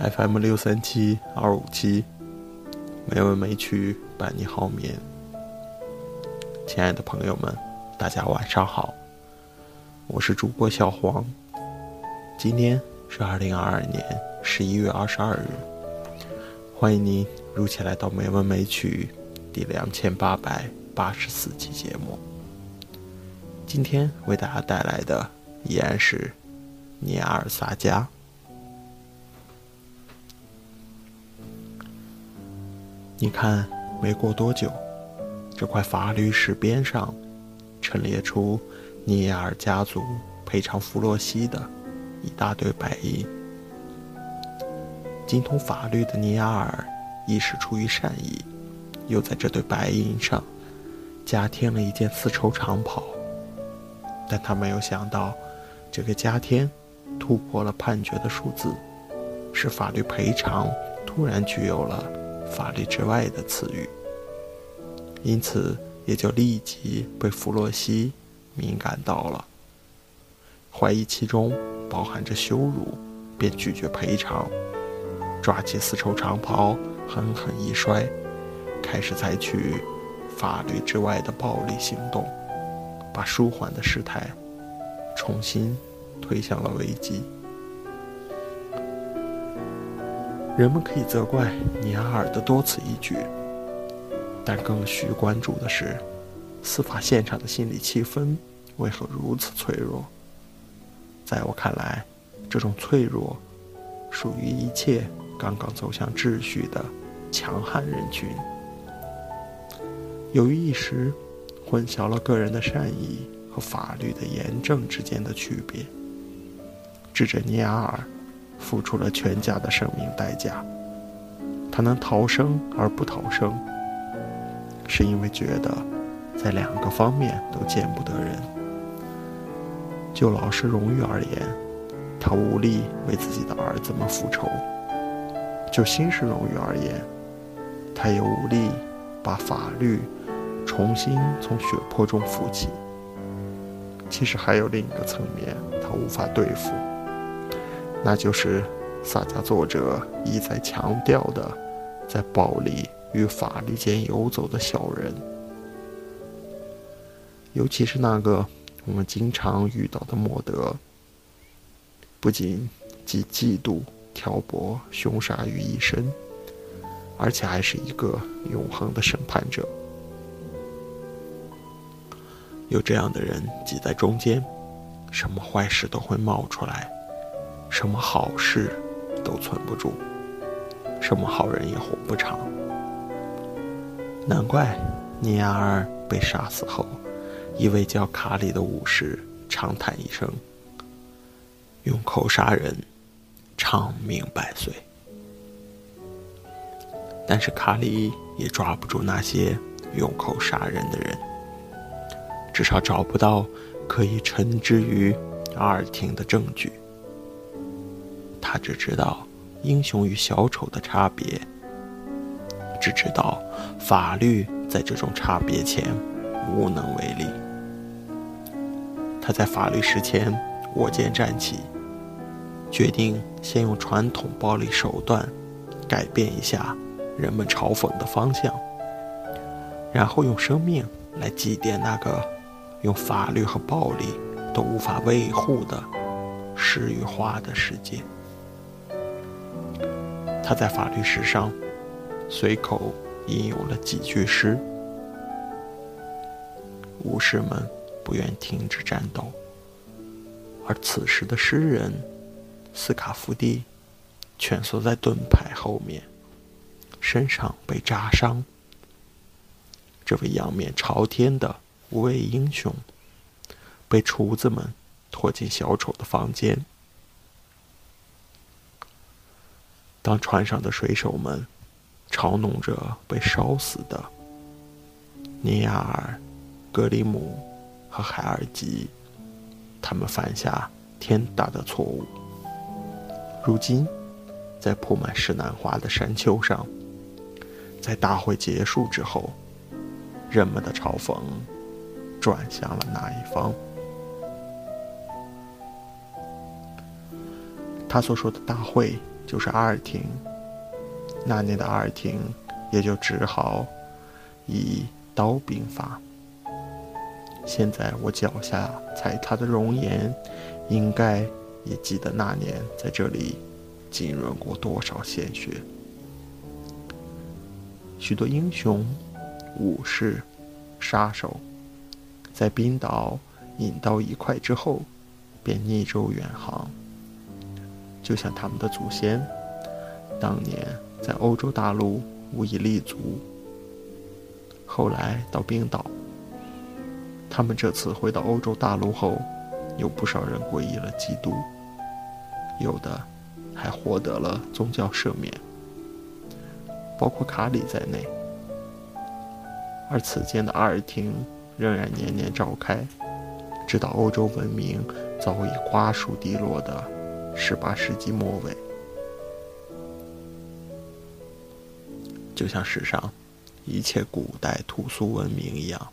FM 六三七二五七，没文没曲伴你好眠。亲爱的朋友们，大家晚上好，我是主播小黄。今天是二零二二年十一月二十二日，欢迎您如期来到《没文没曲》第两千八百八十四期节目。今天为大家带来的依然是尼亚尔萨加。你看，没过多久，这块法律石边上陈列出尼亚尔家族赔偿弗洛西的一大堆白银。精通法律的尼亚尔一时出于善意，又在这堆白银上加添了一件丝绸长袍。但他没有想到，这个加添突破了判决的数字，使法律赔偿突然具有了。法律之外的词语，因此也就立即被弗洛西敏感到了，怀疑其中包含着羞辱，便拒绝赔偿，抓起丝绸长袍狠狠一摔，开始采取法律之外的暴力行动，把舒缓的事态重新推向了危机。人们可以责怪尼阿尔的多此一举，但更需关注的是，司法现场的心理气氛为何如此脆弱？在我看来，这种脆弱属于一切刚刚走向秩序的强悍人群。由于一时混淆了个人的善意和法律的严正之间的区别，智者尼阿尔。付出了全家的生命代价，他能逃生而不逃生，是因为觉得在两个方面都见不得人。就老师荣誉而言，他无力为自己的儿子们复仇；就新式荣誉而言，他也无力把法律重新从血泊中扶起。其实还有另一个层面，他无法对付。那就是萨迦作者一再强调的，在暴力与法律间游走的小人，尤其是那个我们经常遇到的莫德，不仅集嫉妒、挑拨、凶杀于一身，而且还是一个永恒的审判者。有这样的人挤在中间，什么坏事都会冒出来。什么好事都存不住，什么好人也活不长。难怪尼亚尔被杀死后，一位叫卡里的武士长叹一声：“用口杀人，长命百岁。”但是卡里也抓不住那些用口杀人的人，至少找不到可以称之于阿尔廷的证据。他只知道英雄与小丑的差别，只知道法律在这种差别前无能为力。他在法律石前握剑站起，决定先用传统暴力手段改变一下人们嘲讽的方向，然后用生命来祭奠那个用法律和暴力都无法维护的诗与画的世界。他在法律史上随口引用了几句诗：“武士们不愿停止战斗，而此时的诗人斯卡夫蒂蜷缩在盾牌后面，身上被扎伤。这位仰面朝天的无畏英雄被厨子们拖进小丑的房间。”当船上的水手们嘲弄着被烧死的尼亚尔、格里姆和海尔吉，他们犯下天大的错误。如今，在铺满石楠花的山丘上，在大会结束之后，人们的嘲讽转向了哪一方？他所说的大会。就是阿尔廷。那年的阿尔廷也就只好以刀兵法。现在我脚下踩踏的容颜，应该也记得那年在这里浸润过多少鲜血。许多英雄、武士、杀手，在冰岛饮刀一块之后，便逆舟远航。就像他们的祖先，当年在欧洲大陆无以立足，后来到冰岛。他们这次回到欧洲大陆后，有不少人皈依了基督，有的还获得了宗教赦免，包括卡里在内。而此间的阿尔廷仍然年年召开，直到欧洲文明早已瓜熟蒂落的十八世纪末尾。就像史上一切古代土俗文明一样。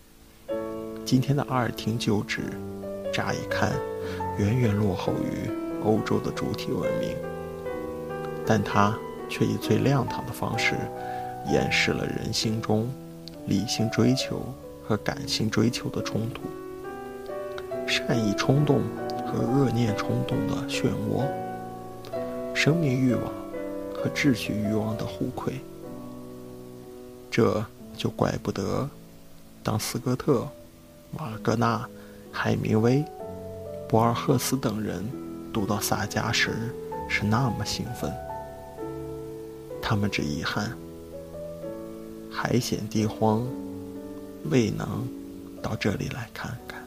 今天的阿尔廷旧址，乍一看，远远落后于欧洲的主体文明，但它却以最亮堂的方式，演示了人心中理性追求和感性追求的冲突，善意冲动和恶念冲动的漩涡，生命欲望和秩序欲望的互馈。这就怪不得，当斯科特。瓦格纳、海明威、博尔赫斯等人读到萨迦时是那么兴奋，他们只遗憾海险地荒，未能到这里来看看。